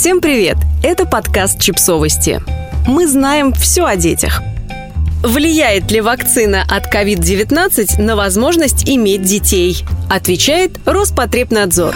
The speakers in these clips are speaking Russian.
Всем привет! Это подкаст «Чипсовости». Мы знаем все о детях. Влияет ли вакцина от COVID-19 на возможность иметь детей? Отвечает Роспотребнадзор.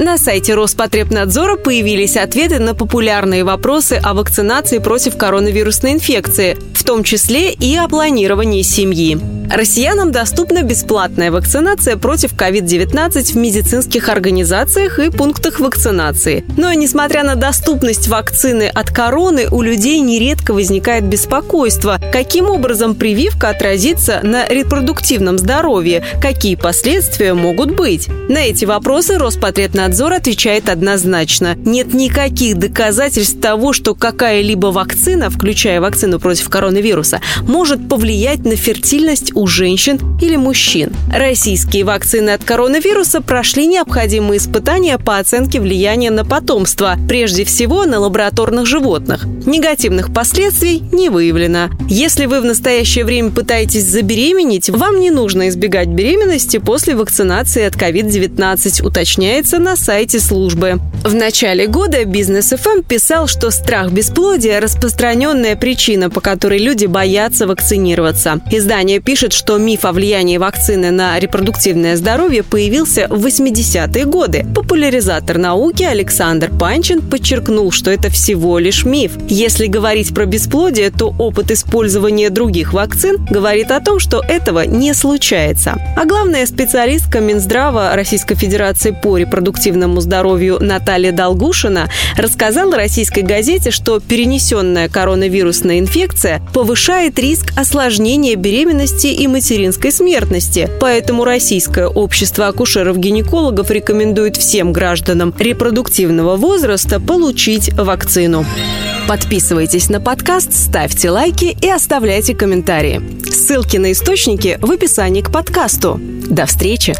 На сайте Роспотребнадзора появились ответы на популярные вопросы о вакцинации против коронавирусной инфекции, в том числе и о планировании семьи. Россиянам доступна бесплатная вакцинация против COVID-19 в медицинских организациях и пунктах вакцинации. Но, несмотря на доступность вакцины от короны, у людей нередко возникает беспокойство, каким образом прививка отразится на репродуктивном здоровье, какие последствия могут быть. На эти вопросы Роспотребнадзор отвечает однозначно. Нет никаких доказательств того, что какая-либо вакцина, включая вакцину против коронавируса, может повлиять на фертильность у женщин или мужчин. Российские вакцины от коронавируса прошли необходимые испытания по оценке влияния на потомство, прежде всего на лабораторных животных. Негативных последствий не выявлено. Если вы в настоящее время пытаетесь забеременеть, вам не нужно избегать беременности после вакцинации от COVID-19, уточняется на сайте службы. В начале года Бизнес ФМ писал, что страх бесплодия – распространенная причина, по которой люди боятся вакцинироваться. Издание пишет, что миф о влиянии вакцины на репродуктивное здоровье появился в 80-е годы. Популяризатор науки Александр Панчин подчеркнул, что это всего лишь миф. Если говорить про бесплодие, то опыт использования других вакцин говорит о том, что этого не случается. А главная специалистка Минздрава Российской Федерации по репродуктивному здоровью Наталья Долгушина рассказала российской газете, что перенесенная коронавирусная инфекция повышает риск осложнения беременности и материнской смертности. Поэтому Российское общество акушеров-гинекологов рекомендует всем гражданам репродуктивного возраста получить вакцину. Подписывайтесь на подкаст, ставьте лайки и оставляйте комментарии. Ссылки на источники в описании к подкасту. До встречи!